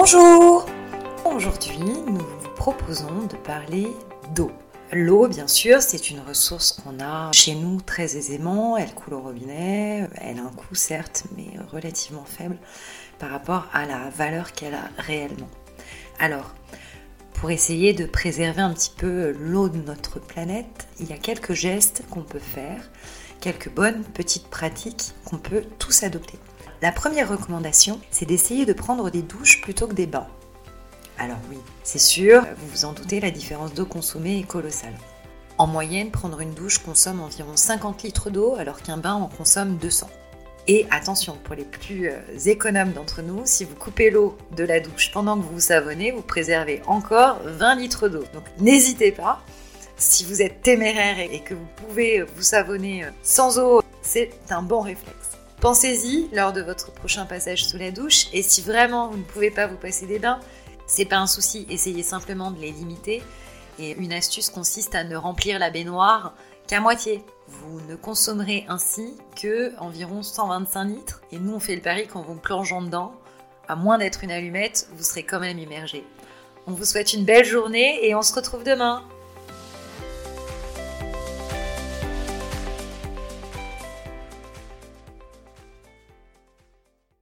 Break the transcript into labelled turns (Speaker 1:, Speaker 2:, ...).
Speaker 1: Bonjour Aujourd'hui, nous vous proposons de parler d'eau. L'eau, bien sûr, c'est une ressource qu'on a chez nous très aisément. Elle coule au robinet. Elle a un coût, certes, mais relativement faible par rapport à la valeur qu'elle a réellement. Alors, pour essayer de préserver un petit peu l'eau de notre planète, il y a quelques gestes qu'on peut faire, quelques bonnes petites pratiques qu'on peut tous adopter. La première recommandation, c'est d'essayer de prendre des douches plutôt que des bains. Alors oui, c'est sûr, vous vous en doutez, la différence d'eau consommée est colossale. En moyenne, prendre une douche consomme environ 50 litres d'eau alors qu'un bain en consomme 200. Et attention, pour les plus euh, économes d'entre nous, si vous coupez l'eau de la douche pendant que vous vous savonnez, vous préservez encore 20 litres d'eau. Donc n'hésitez pas, si vous êtes téméraire et que vous pouvez vous savonner euh, sans eau, c'est un bon réflexe. Pensez-y lors de votre prochain passage sous la douche et si vraiment vous ne pouvez pas vous passer des bains, c'est pas un souci, essayez simplement de les limiter. Et une astuce consiste à ne remplir la baignoire qu'à moitié. Vous ne consommerez ainsi que environ 125 litres. Et nous, on fait le pari qu'en vous plongeant dedans, à moins d'être une allumette, vous serez quand même immergé. On vous souhaite une belle journée et on se retrouve demain.